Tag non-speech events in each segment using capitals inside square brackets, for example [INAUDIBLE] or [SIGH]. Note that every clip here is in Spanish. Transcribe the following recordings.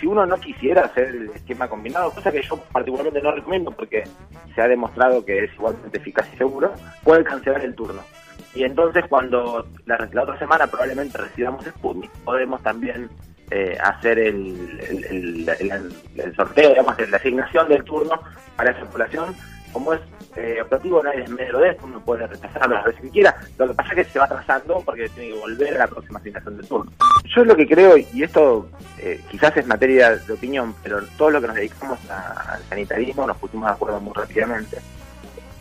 si uno no quisiera hacer el esquema combinado, cosa que yo particularmente no recomiendo porque se ha demostrado que es igualmente eficaz y seguro, puede cancelar el turno. Y entonces cuando la, la otra semana probablemente recibamos Sputnik, podemos también eh, hacer el, el, sorteo, digamos, la asignación del turno para esa población. Como es eh, operativo, nadie es medio de esto, uno puede rechazarlo las veces que quiera. Lo que pasa es que se va atrasando porque tiene que volver a la próxima asignación del turno. Yo lo que creo, y esto eh, quizás es materia de opinión, pero todo lo que nos dedicamos al sanitarismo nos pusimos de acuerdo muy rápidamente.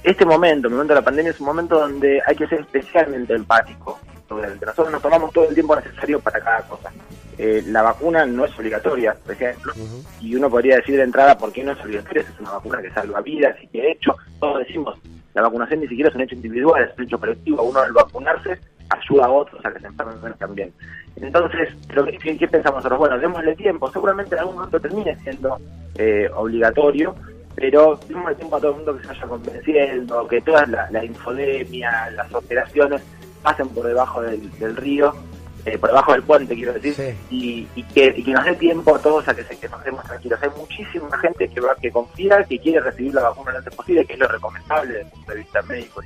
Este momento, el momento de la pandemia, es un momento donde hay que ser especialmente empático. Nosotros nos tomamos todo el tiempo necesario para cada cosa. Eh, la vacuna no es obligatoria, por ejemplo, y uno podría decir de entrada por qué no es obligatoria, es una vacuna que salva vidas y que de hecho, todos decimos, la vacunación ni siquiera es un hecho individual, es un hecho colectivo, uno al vacunarse ayuda a otros a que se enfermen también. Entonces, ¿qué, pensamos nosotros? Bueno, démosle tiempo, seguramente en algún momento termine siendo eh, obligatorio, pero démosle tiempo a todo el mundo que se vaya convenciendo, que toda la, infodemia, las operaciones pasen por debajo del río eh, por debajo del puente, quiero decir, y, que, nos dé tiempo a todos a que, se, que nos demos tranquilos. Hay muchísima gente que, va, que confía, que quiere recibir la vacuna lo antes posible, que es lo recomendable desde el punto de vista médico.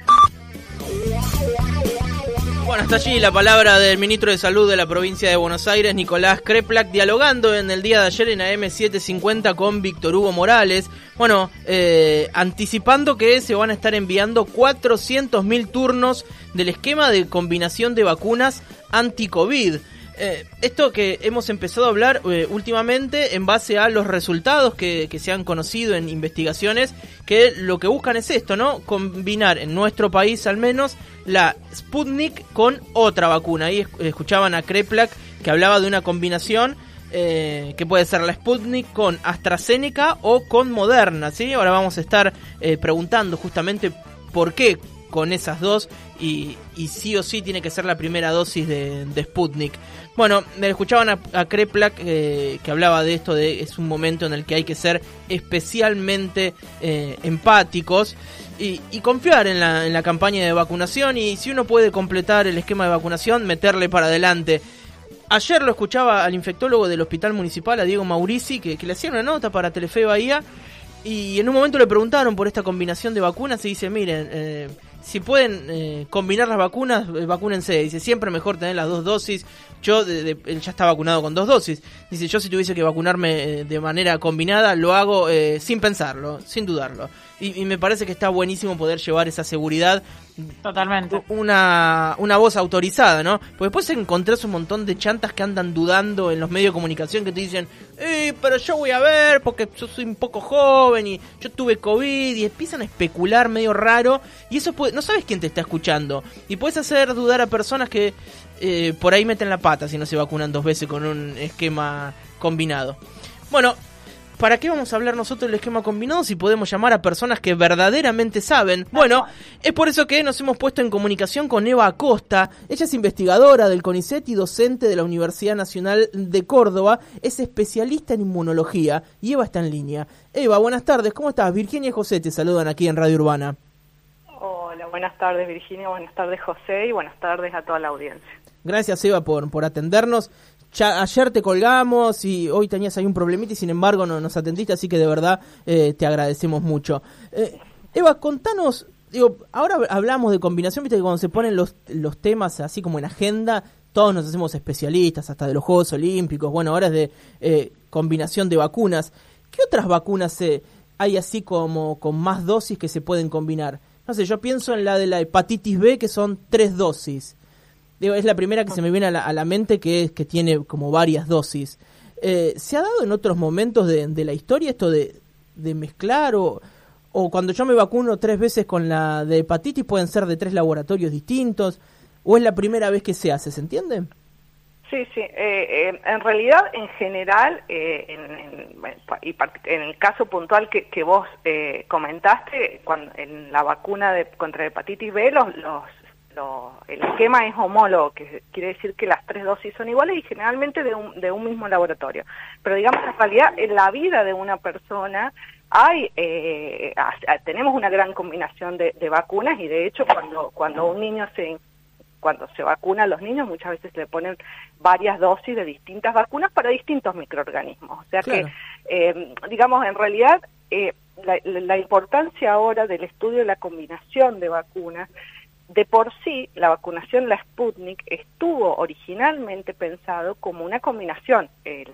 Bueno, hasta allí la palabra del ministro de Salud de la provincia de Buenos Aires, Nicolás Kreplak, dialogando en el día de ayer en AM750 con Víctor Hugo Morales. Bueno, eh, anticipando que se van a estar enviando 400.000 turnos del esquema de combinación de vacunas anti-COVID. Eh, esto que hemos empezado a hablar eh, últimamente en base a los resultados que, se han conocido en investigaciones, que lo que buscan es esto, ¿no? Combinar en nuestro país al menos la Sputnik con otra vacuna. Ahí escuchaban a Kreplak que hablaba de una combinación eh, que puede ser la Sputnik con AstraZeneca o con Moderna, ¿sí? Ahora vamos a estar preguntando justamente por qué con esas dos y, sí o sí tiene que ser la primera dosis de, Sputnik. Bueno, me escuchaban a, Kreplak eh, que hablaba de esto, de es un momento en el que hay que ser especialmente eh, empáticos y, confiar en la, en la campaña de vacunación y si uno puede completar el esquema de vacunación, meterle para adelante. Ayer lo escuchaba al infectólogo del Hospital Municipal, a Diego Maurici, que, le hacía una nota para Telefe Bahía y en un momento le preguntaron por esta combinación de vacunas y dice, miren, eh, si pueden eh, combinar las vacunas, eh, vacúnense. Dice, siempre mejor tener las dos dosis. Yo, él ya está vacunado con dos dosis. Dice, yo si tuviese que vacunarme eh, de manera combinada, lo hago sin pensarlo, sin dudarlo. Y, me parece que está buenísimo poder llevar esa seguridad. Totalmente. Una, una voz autorizada, ¿no? Porque después encontrás un montón de chantas que andan dudando en los medios de comunicación que te dicen, eh, pero yo voy a ver porque yo soy un poco joven y yo tuve COVID y empiezan a especular medio raro y eso puede, no sabes quién te está escuchando y puedes hacer dudar a personas que eh, por ahí meten la pata si no se vacunan dos veces con un esquema combinado. Bueno, ¿para qué vamos a hablar nosotros del esquema combinado si podemos llamar a personas que verdaderamente saben? Bueno, es por eso que nos hemos puesto en comunicación con Eva Acosta. Ella es investigadora del CONICET y docente de la Universidad Nacional de Córdoba. Es especialista en inmunología y Eva está en línea. Eva, buenas tardes, ¿cómo estás? Virginia y José te saludan aquí en Radio Urbana. Hola, buenas tardes Virginia, buenas tardes José y buenas tardes a toda la audiencia. Gracias Eva por, por atendernos ayer te colgamos y hoy tenías ahí un problemita y sin embargo no nos atendiste, así que de verdad eh, te agradecemos mucho. Eh, Eva, contanos, digo, ahora hablamos de combinación, viste que cuando se ponen los, los temas así como en agenda, todos nos hacemos especialistas, hasta de los Juegos Olímpicos, bueno, ahora es de eh, combinación de vacunas. ¿Qué otras vacunas hay así como con más dosis que se pueden combinar? No sé, yo pienso en la de la hepatitis B, que son tres dosis es la primera que se me viene a la, mente que es que tiene como varias dosis. Eh, ¿Se ha dado en otros momentos de, la historia esto de, mezclar o, o cuando yo me vacuno tres veces con la de hepatitis pueden ser de tres laboratorios distintos? ¿O es la primera vez que se hace? ¿Se entiende? Sí, sí. Eh, eh, en realidad, en general, en, en, el caso puntual que, que vos comentaste, cuando, en la vacuna de, contra hepatitis B, los, los el esquema es homólogo, que quiere decir que las tres dosis son iguales y generalmente de un, de un mismo laboratorio. Pero digamos, en realidad, en la vida de una persona hay eh, tenemos una gran combinación de, vacunas y de hecho cuando cuando un niño se cuando se vacuna a los niños muchas veces le ponen varias dosis de distintas vacunas para distintos microorganismos. O sea que, eh, digamos, en realidad eh, la, la importancia ahora del estudio de la combinación de vacunas de por sí, la vacunación, la Sputnik, estuvo originalmente pensado como una combinación.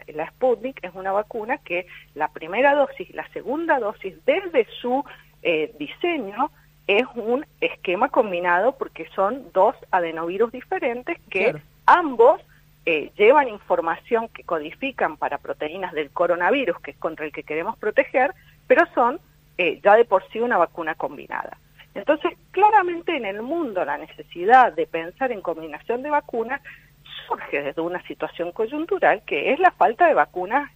la Sputnik es una vacuna que la primera dosis, la segunda dosis, desde su eh, diseño, es un esquema combinado porque son dos adenovirus diferentes que ambos eh, llevan información que codifican para proteínas del coronavirus, que es contra el que queremos proteger, pero son eh, ya de por sí una vacuna combinada. Entonces, claramente en el mundo la necesidad de pensar en combinación de vacunas surge desde una situación coyuntural que es la falta de vacunas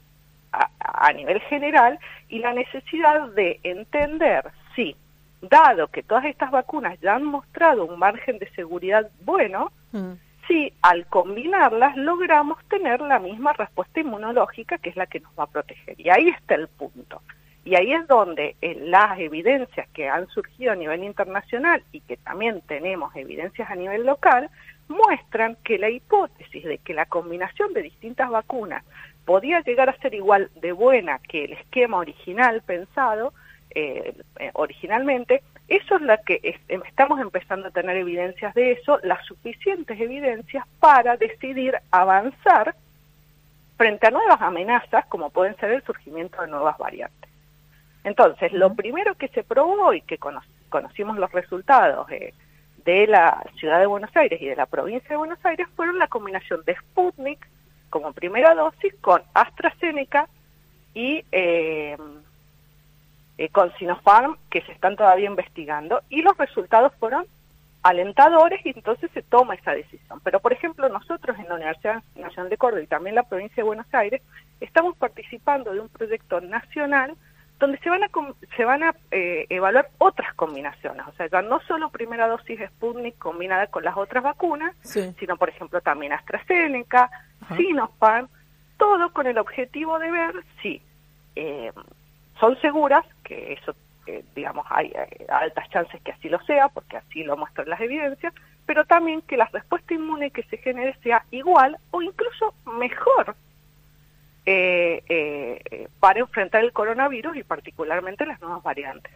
a, nivel general y la necesidad de entender si, dado que todas estas vacunas ya han mostrado un margen de seguridad bueno, mm. si al combinarlas logramos tener la misma respuesta inmunológica que es la que nos va a proteger. Y ahí está el punto. Y ahí es donde las evidencias que han surgido a nivel internacional y que también tenemos evidencias a nivel local, muestran que la hipótesis de que la combinación de distintas vacunas podía llegar a ser igual de buena que el esquema original pensado eh, eh, originalmente, eso es la que estamos empezando a tener evidencias de eso, las suficientes evidencias para decidir avanzar frente a nuevas amenazas como pueden ser el surgimiento de nuevas variantes. Entonces, lo primero que se probó y que conocimos los resultados eh, de la ciudad de Buenos Aires y de la provincia de Buenos Aires fueron la combinación de Sputnik como primera dosis con AstraZeneca y eh, eh, con Sinopharm, que se están todavía investigando, y los resultados fueron alentadores y entonces se toma esa decisión. Pero, por ejemplo, nosotros en la Universidad Nacional de Córdoba y también la provincia de Buenos Aires estamos participando de un proyecto nacional donde se van a, se van a eh, evaluar otras combinaciones, o sea, ya no solo primera dosis de Sputnik combinada con las otras vacunas, sino, por ejemplo, también AstraZeneca, Sinopharm, todo con el objetivo de ver si eh, son seguras, que eso, eh, digamos, hay altas chances que así lo sea, porque así lo muestran las evidencias, pero también que la respuesta inmune que se genere sea igual o incluso mejor eh, eh, para enfrentar el coronavirus y particularmente las nuevas variantes.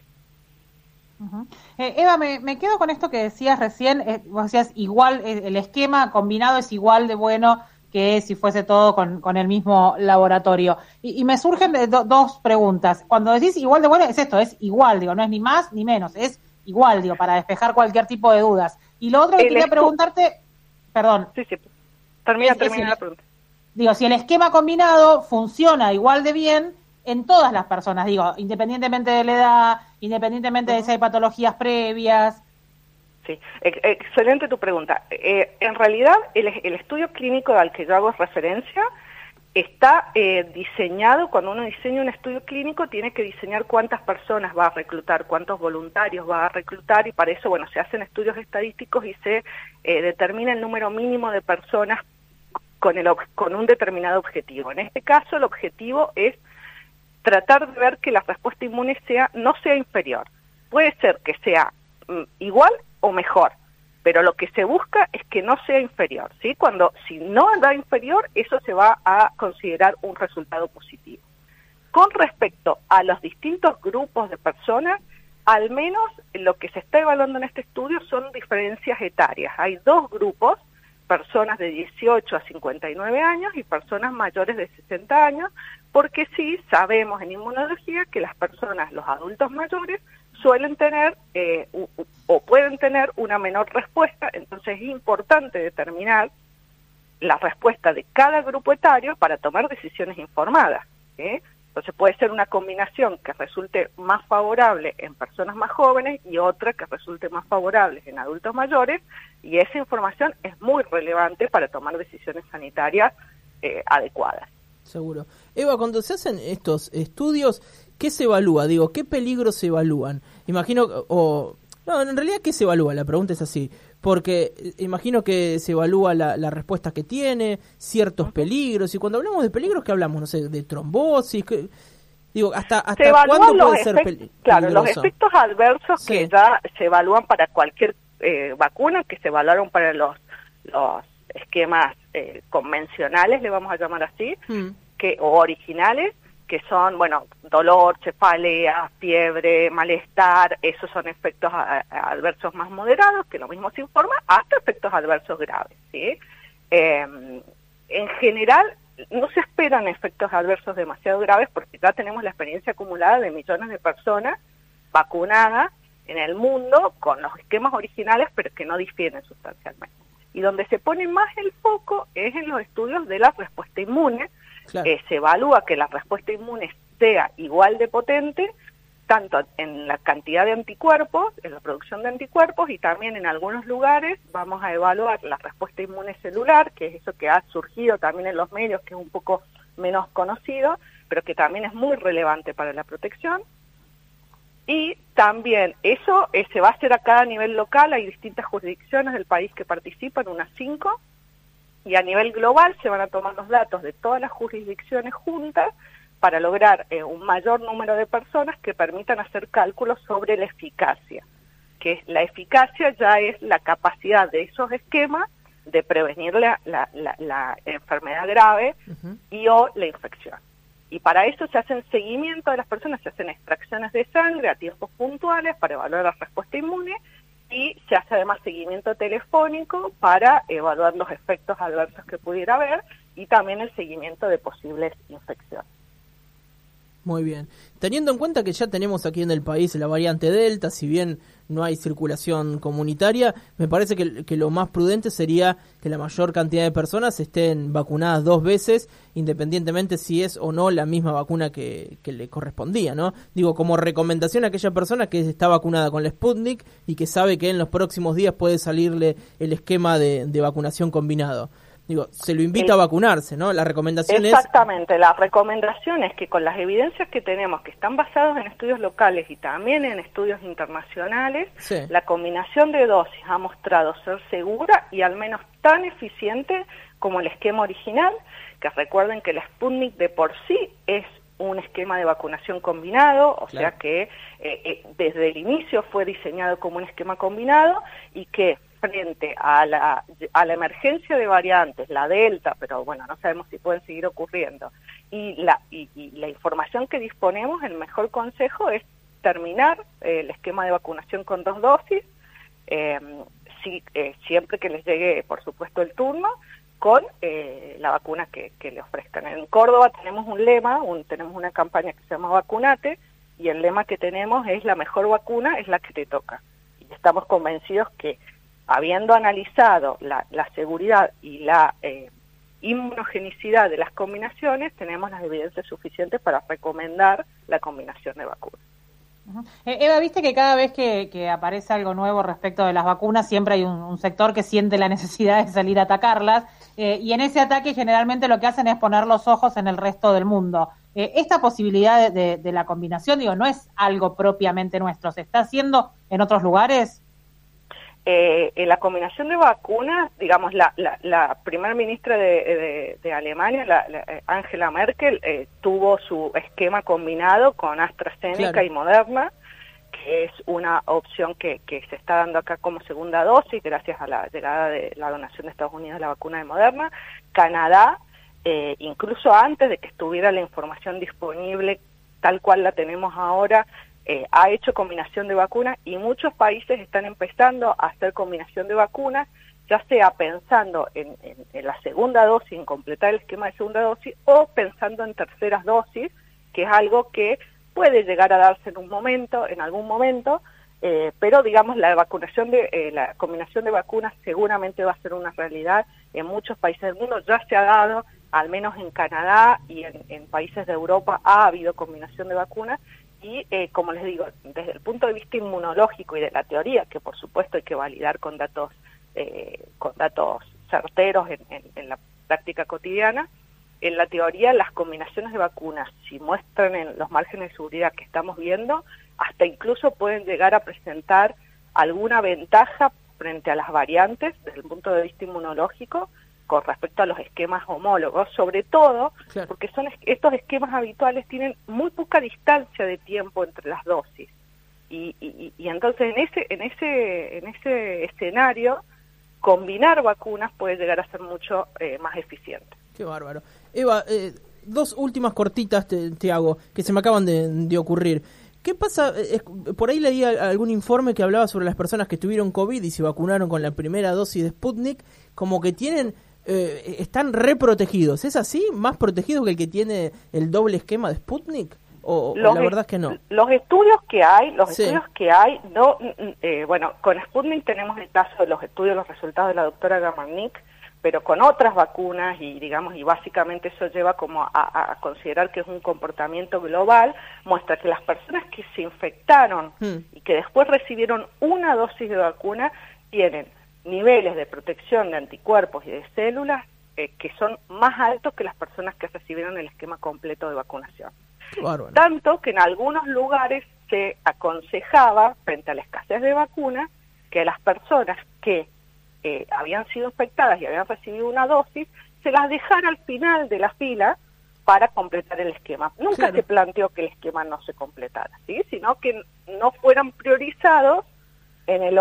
Eh, Eva, me, quedo con esto que decías recién, eh, vos decías igual, el esquema combinado es igual de bueno que si fuese todo con, el mismo laboratorio. Y, me surgen dos preguntas. Cuando decís igual de bueno, es esto, es igual, digo, no es ni más ni menos, es igual, digo, para despejar cualquier tipo de dudas. Y lo otro que quería preguntarte, perdón. Sí, sí, termina, termina la pregunta digo, si el esquema combinado funciona igual de bien en todas las personas, digo, independientemente de la edad, independientemente de si hay patologías previas. Sí, excelente tu pregunta. Eh, en realidad, el, estudio clínico al que yo hago referencia está eh, diseñado, cuando uno diseña un estudio clínico, tiene que diseñar cuántas personas va a reclutar, cuántos voluntarios va a reclutar, y para eso, bueno, se hacen estudios estadísticos y se eh, determina el número mínimo de personas con, el, con un determinado objetivo. En este caso, el objetivo es tratar de ver que la respuesta inmune sea no sea inferior. Puede ser que sea mm, igual o mejor, pero lo que se busca es que no sea inferior. ¿sí? Cuando si no da inferior, eso se va a considerar un resultado positivo. Con respecto a los distintos grupos de personas, al menos lo que se está evaluando en este estudio son diferencias etarias. Hay dos grupos personas de 18 a 59 años y personas mayores de 60 años, porque sí sabemos en inmunología que las personas, los adultos mayores, suelen tener eh, o pueden tener una menor respuesta, entonces es importante determinar la respuesta de cada grupo etario para tomar decisiones informadas. ¿eh? Entonces puede ser una combinación que resulte más favorable en personas más jóvenes y otra que resulte más favorable en adultos mayores y esa información es muy relevante para tomar decisiones sanitarias eh, adecuadas. Seguro. Eva, cuando se hacen estos estudios, ¿qué se evalúa? Digo, ¿qué peligros se evalúan? Imagino, o... No, en realidad, ¿qué se evalúa? La pregunta es así porque eh, imagino que se evalúa la, respuesta que tiene, ciertos peligros, y cuando hablamos de peligros, ¿qué hablamos? No sé, de trombosis, digo, ¿hasta, hasta cuándo puede ser Claro, los efectos adversos que ya se evalúan para cualquier eh, vacunas que se evaluaron para los, los esquemas eh, convencionales, le vamos a llamar así, mm. que, o originales, que son, bueno, dolor, cefalea, fiebre, malestar, esos son efectos adversos más moderados, que lo mismo se informa, hasta efectos adversos graves, ¿sí? Em, en general, no se esperan efectos adversos demasiado graves porque ya tenemos la experiencia acumulada de millones de personas vacunadas en el mundo con los esquemas originales, pero que no difieren sustancialmente. Y donde se pone más el foco es en los estudios de la respuesta inmune. Eh, se evalúa que la respuesta inmune sea igual de potente, tanto en la cantidad de anticuerpos, en la producción de anticuerpos, y también en algunos lugares vamos a evaluar la respuesta inmune celular, que es eso que ha surgido también en los medios, que es un poco menos conocido, pero que también es muy relevante para la protección. Y también eso eh, se va a hacer a cada nivel local, hay distintas jurisdicciones del país que participan, unas cinco, y a nivel global se van a tomar los datos de todas las jurisdicciones juntas para lograr eh, un mayor número de personas que permitan hacer cálculos sobre la eficacia, que la eficacia ya es la capacidad de esos esquemas de prevenir la, la, enfermedad grave y o la infección. Y para eso se hacen seguimiento de las personas, se hacen extracciones de sangre a tiempos puntuales para evaluar la respuesta inmune y se hace además seguimiento telefónico para evaluar los efectos adversos que pudiera haber y también el seguimiento de posibles infecciones. Muy bien. Teniendo en cuenta que ya tenemos aquí en el país la variante Delta, si bien no hay circulación comunitaria, me parece que, lo más prudente sería que la mayor cantidad de personas estén vacunadas dos veces, independientemente si es o no la misma vacuna que, le correspondía, ¿no? Digo, como recomendación a aquella persona que está vacunada con la Sputnik y que sabe que en los próximos días puede salirle el esquema de vacunación combinado. Digo, se lo invita a vacunarse, ¿no? La recomendación es... Exactamente, la recomendación es que con las evidencias que tenemos, que están basadas en estudios locales y también en estudios internacionales, la combinación de dosis ha mostrado ser segura y al menos tan eficiente como el esquema original, que recuerden que la Sputnik de por sí es un esquema de vacunación combinado, o sea que eh, eh, desde el inicio fue diseñado como un esquema combinado y que frente a la, a la emergencia de variantes, la delta, pero bueno, no sabemos si pueden seguir ocurriendo, y la, y, la información que disponemos, el mejor consejo es terminar eh, el esquema de vacunación con dos dosis, eh, si, eh, siempre que les llegue, por supuesto, el turno, con la vacuna que, que, le ofrezcan. En Córdoba tenemos un lema, un, tenemos una campaña que se llama Vacunate, y el lema que tenemos es la mejor vacuna es la que te toca. Y estamos convencidos que habiendo analizado la, seguridad y la eh, inmunogenicidad de las combinaciones, tenemos las evidencias suficientes para recomendar la combinación de vacunas. Eh, Eva, viste que cada vez que, aparece algo nuevo respecto de las vacunas, siempre hay un, sector que siente la [LAUGHS] necesidad de salir a atacarlas, eh, y en ese ataque generalmente lo que hacen es poner los ojos en el resto del mundo. esta posibilidad de, de, la combinación, digo, no es algo propiamente nuestro, ¿se está haciendo en otros lugares? Eh, en la combinación de vacunas, digamos, la, la, primera ministra de, Alemania, la, eh, Angela Merkel, eh, tuvo su esquema combinado con AstraZeneca y Moderna, que es una opción que, que, se está dando acá como segunda dosis, gracias a la llegada de la donación de Estados Unidos de la vacuna de Moderna. Canadá, incluso antes de que estuviera la información disponible tal cual la tenemos ahora, eh, ha hecho combinación de vacunas y muchos países están empezando a hacer combinación de vacunas, ya sea pensando en, la segunda dosis, en completar el esquema de segunda dosis, o pensando en terceras dosis, que es algo que puede llegar a darse en un momento, en algún momento, eh, pero digamos la vacunación de eh, la combinación de vacunas seguramente va a ser una realidad en muchos países del mundo, ya se ha dado, al menos en Canadá y en, en países de Europa ha habido combinación de vacunas y eh, como les digo, desde el punto de vista inmunológico y de la teoría, que por supuesto hay que validar con datos, eh, con datos certeros en, la práctica cotidiana, en la teoría las combinaciones de vacunas, si muestran en los márgenes de seguridad que estamos viendo, hasta incluso pueden llegar a presentar alguna ventaja frente a las variantes desde el punto de vista inmunológico con respecto a los esquemas homólogos, sobre todo porque son estos esquemas habituales tienen muy poca distancia de tiempo entre las dosis. Y, y, entonces en ese, en ese, en ese escenario, combinar vacunas puede llegar a ser mucho eh, más eficiente. Qué bárbaro. Eva, eh, dos últimas cortitas te, hago, que se me acaban de, ocurrir. ¿Qué pasa? Eh, por ahí leí algún informe que hablaba sobre las personas que tuvieron COVID y se vacunaron con la primera dosis de Sputnik, como que tienen, eh, están reprotegidos. ¿Es así? ¿Más protegidos que el que tiene el doble esquema de Sputnik? O, la verdad es que no. Los estudios que hay, los estudios que hay, no, eh, bueno, con Sputnik tenemos el caso de los estudios, los resultados de la doctora Gamarnik, pero con otras vacunas y digamos y básicamente eso lleva como a, considerar que es un comportamiento global muestra que las personas que se infectaron hmm. y que después recibieron una dosis de vacuna tienen niveles de protección de anticuerpos y de células eh, que son más altos que las personas que recibieron el esquema completo de vacunación. Tanto que en algunos lugares se aconsejaba, frente a la escasez de vacunas, que las personas que habían sido infectadas y habían recibido una dosis, se las dejara al final de la fila para completar el esquema. Nunca se planteó que el esquema no se completara, ¿sí? sino que no fueran priorizados en, el,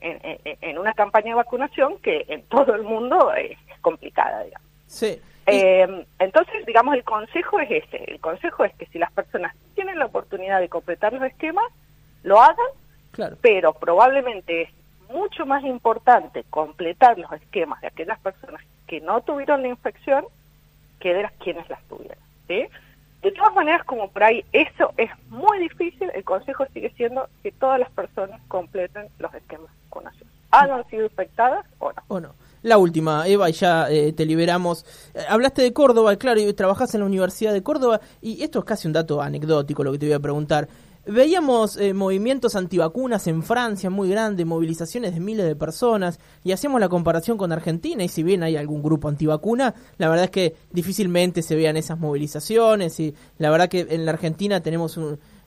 en, una campaña de vacunación que en todo el mundo es complicada, digamos. Sí. Eh, entonces, digamos, el consejo es este. El consejo es que si las personas tienen la oportunidad de completar los esquemas, lo hagan, claro. pero probablemente mucho más importante completar los esquemas de aquellas personas que no tuvieron la infección que de las quienes las tuvieron. ¿sí? De todas maneras, como por ahí eso es muy difícil, el consejo sigue siendo que todas las personas completen los esquemas vacunación. ¿Han sido infectadas o no? O no. La última, Eva, y ya eh, te liberamos. Eh, hablaste de Córdoba, claro, y trabajás en la Universidad de Córdoba, y esto es casi un dato anecdótico lo que te voy a preguntar. Veíamos eh, movimientos antivacunas en Francia muy grandes, movilizaciones de miles de personas, y hacemos la comparación con Argentina, y si bien hay algún grupo antivacuna, la verdad es que difícilmente se vean esas movilizaciones, y la verdad que en la Argentina tenemos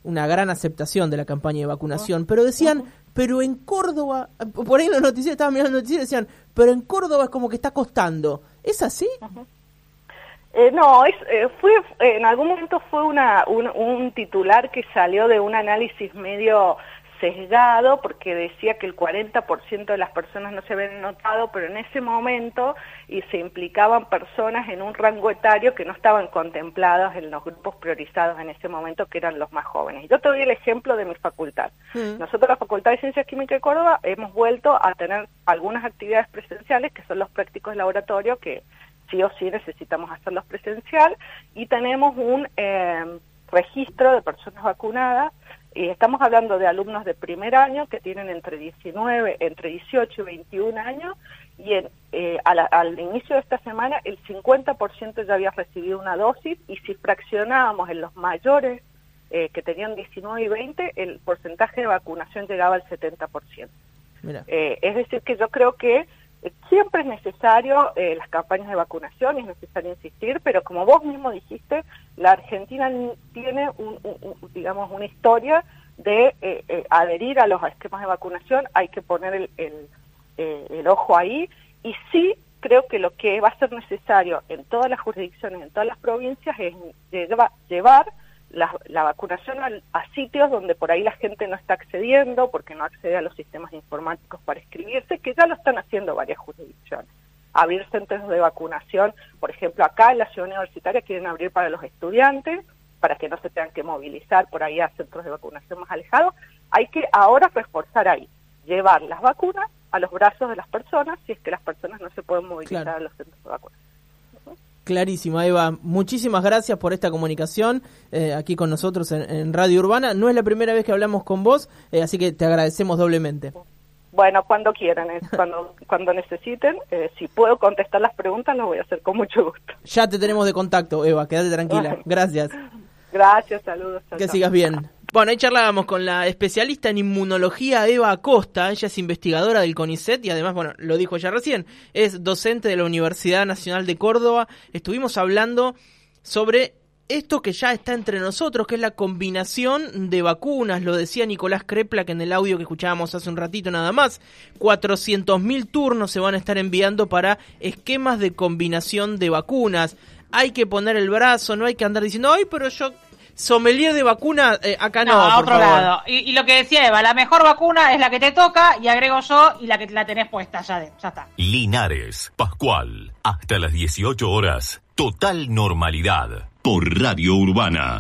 una gran aceptación de la campaña de vacunación, pero decían, pero en Córdoba, por ahí en los noticieros, estaban mirando los noticieros, decían, pero en Córdoba es como que está costando. ¿Es así? Eh, no, es, eh, fue, en algún momento fue una, un, titular que salió de un análisis medio sesgado porque decía que el 40% de las personas no se habían notado, pero en ese momento y se implicaban personas en un rango etario que no estaban contempladas en los grupos priorizados en ese momento, que eran los más jóvenes. Yo te doy el ejemplo de mi facultad. Mm. Nosotros, la Facultad de Ciencias Químicas de Córdoba, hemos vuelto a tener algunas actividades presenciales, que son los prácticos de laboratorio, que sí o sí necesitamos hacerlos presencial y tenemos un eh, registro de personas vacunadas y estamos hablando de alumnos de primer año que tienen entre 19, entre 18 y 21 años y en, eh, al, inicio de esta semana el 50% ya había recibido una dosis y si fraccionábamos en los mayores eh, que tenían 19 y 20, el porcentaje de vacunación llegaba al 70%. es decir, que yo creo que Siempre es necesario eh, las campañas de vacunación, es necesario insistir, pero como vos mismo dijiste, la Argentina tiene, un, digamos, una historia de eh, eh, adherir a los esquemas de vacunación, hay que poner el, el, ojo ahí, y sí creo que lo que va a ser necesario en todas las jurisdicciones, en todas las provincias, es llevar la, vacunación a, sitios donde por ahí la gente no está accediendo porque no accede a los sistemas informáticos para inscribirse, que ya lo están haciendo varias jurisdicciones. Abrir centros de vacunación, por ejemplo, acá en la ciudad universitaria quieren abrir para los estudiantes, para que no se tengan que movilizar por ahí a centros de vacunación más alejados. Hay que ahora reforzar ahí, llevar las vacunas a los brazos de las personas si es que las personas no se pueden movilizar a los centros de vacunación. Clarísima, Eva. Muchísimas gracias por esta comunicación eh, aquí con nosotros en, Radio Urbana. No es la primera vez que hablamos con vos, eh, así que te agradecemos doblemente. Bueno, cuando quieran, cuando, cuando necesiten. Eh, si puedo contestar las preguntas, lo voy a hacer con mucho gusto. Ya te tenemos de contacto, Eva. Quédate tranquila. Gracias. Gracias, saludos. Que sigas bien. Bueno, ahí charlábamos con la especialista en inmunología Eva Acosta, ella es investigadora del CONICET y además, bueno, lo dijo ya recién, es docente de la Universidad Nacional de Córdoba. Estuvimos hablando sobre esto que ya está entre nosotros, que es la combinación de vacunas, lo decía Nicolás Krepla que en el audio que escuchábamos hace un ratito nada más, 400.000 turnos se van a estar enviando para esquemas de combinación de vacunas. Hay que poner el brazo, no hay que andar diciendo, ay, pero yo sommelier de vacuna, eh, acá no, No, a por otro favor. lado. Y, y lo que decía Eva, la mejor vacuna es la que te toca y agrego yo y la que la tenés puesta, ya, de- ya está. Linares, Pascual, hasta las 18 horas, total normalidad. Por Radio Urbana.